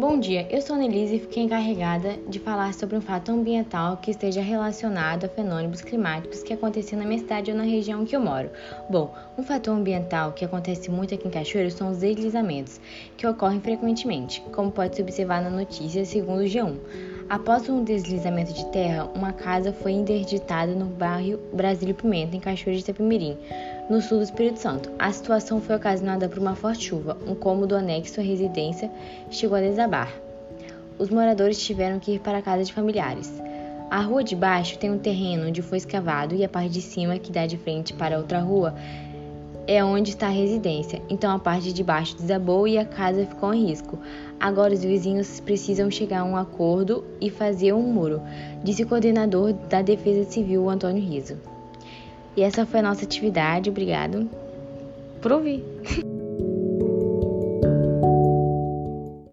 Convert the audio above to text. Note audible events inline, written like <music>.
Bom dia, eu sou a Nelise e fiquei encarregada de falar sobre um fato ambiental que esteja relacionado a fenômenos climáticos que aconteciam na minha cidade ou na região que eu moro. Bom, um fator ambiental que acontece muito aqui em Cachoeiro são os deslizamentos, que ocorrem frequentemente, como pode se observar na notícia segundo o G1. Após um deslizamento de terra, uma casa foi interditada no bairro Brasília Pimenta, em Cachoeiro de Itapemirim, no sul do Espírito Santo. A situação foi ocasionada por uma forte chuva. Um cômodo anexo à residência chegou a desabar. Os moradores tiveram que ir para a casa de familiares. A rua de baixo tem um terreno onde foi escavado e a parte de cima, que dá de frente para outra rua, é onde está a residência, então a parte de baixo desabou e a casa ficou em risco. Agora os vizinhos precisam chegar a um acordo e fazer um muro, disse o coordenador da Defesa Civil, Antônio Riso. E essa foi a nossa atividade, obrigado por ouvir. <laughs>